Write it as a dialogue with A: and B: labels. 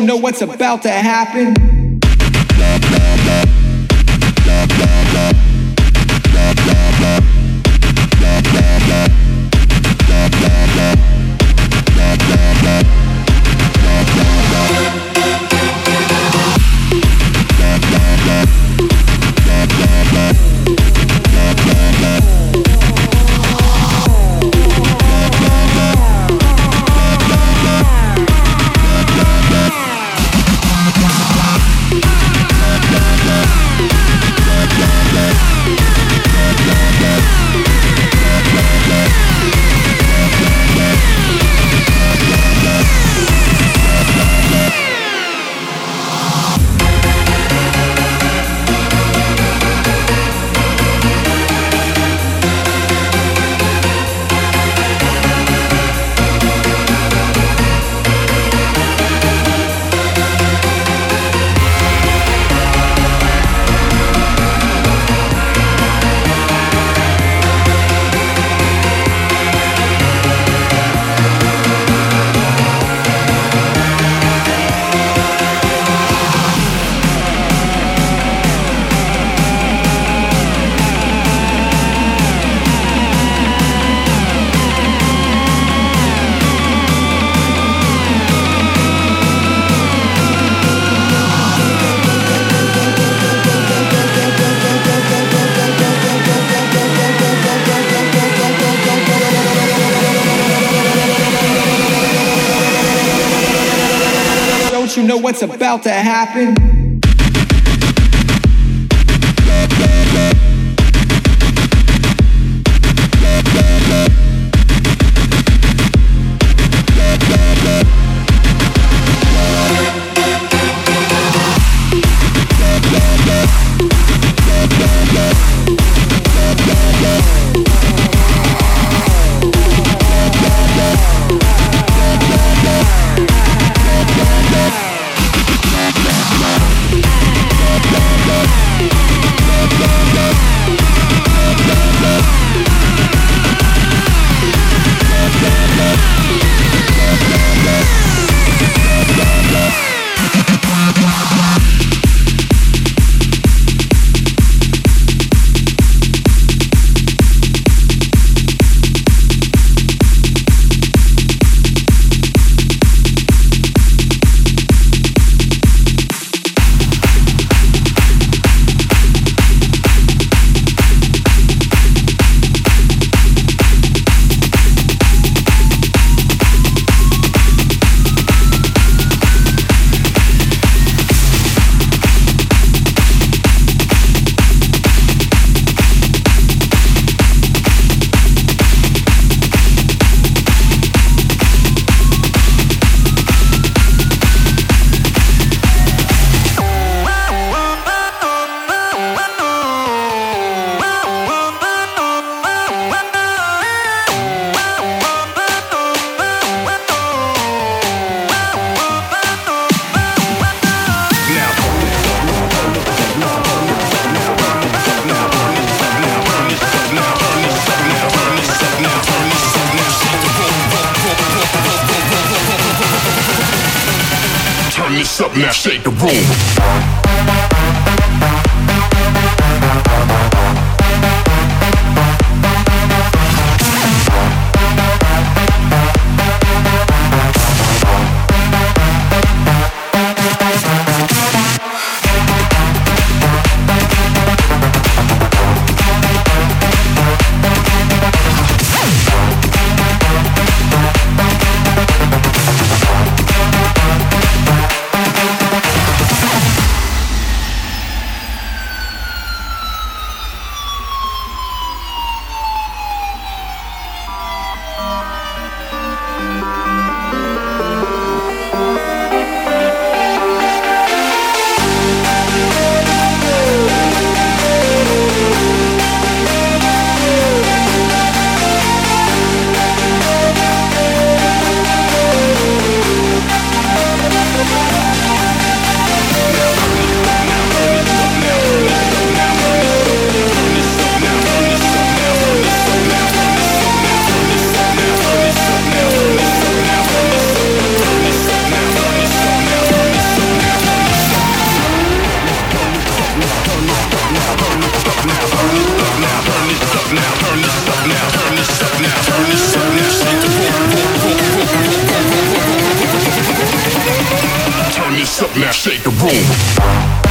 A: You
B: know what's about to happen? What's about to happen?
C: shake the room. up now, shake the room.